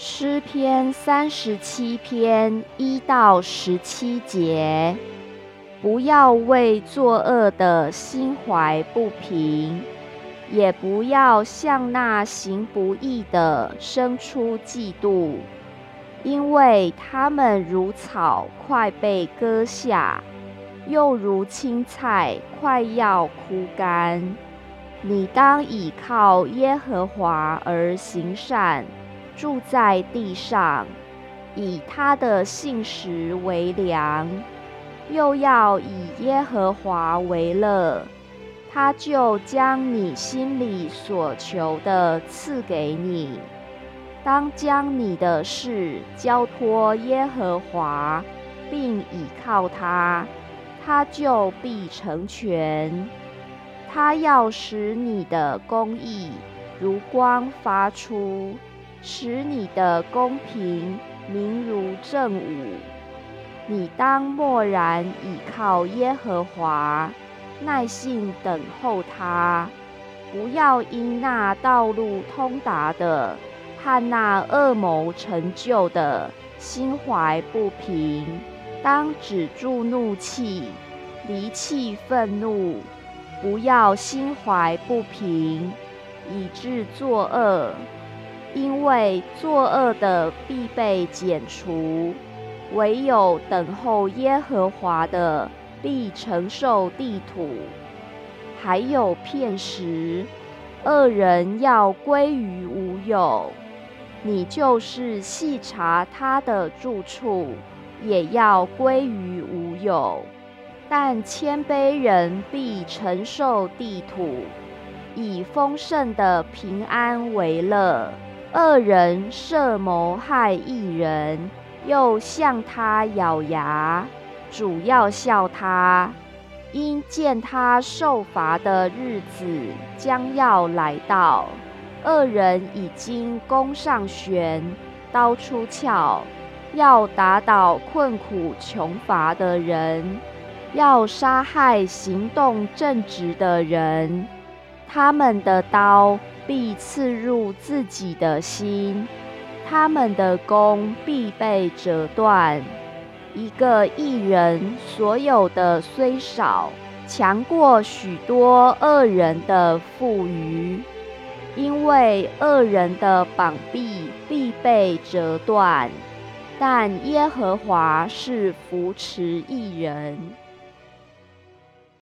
诗篇三十七篇一到十七节：不要为作恶的心怀不平，也不要向那行不义的生出嫉妒，因为他们如草快被割下，又如青菜快要枯干。你当倚靠耶和华而行善。住在地上，以他的信实为粮，又要以耶和华为乐，他就将你心里所求的赐给你。当将你的事交托耶和华，并倚靠他，他就必成全。他要使你的公义如光发出。使你的公平明如正午，你当默然倚靠耶和华，耐心等候他。不要因那道路通达的和那恶谋成就的心怀不平，当止住怒气，离弃愤怒。不要心怀不平，以致作恶。因为作恶的必被剪除，唯有等候耶和华的必承受地土。还有片时，恶人要归于无有，你就是细查他的住处，也要归于无有。但谦卑人必承受地土，以丰盛的平安为乐。恶人设谋害一人，又向他咬牙，主要笑他，因见他受罚的日子将要来到。恶人已经弓上弦，刀出鞘，要打倒困苦穷乏的人，要杀害行动正直的人。他们的刀。必刺入自己的心，他们的弓必被折断。一个艺人所有的虽少，强过许多恶人的富余，因为恶人的膀臂必被折断，但耶和华是扶持艺人。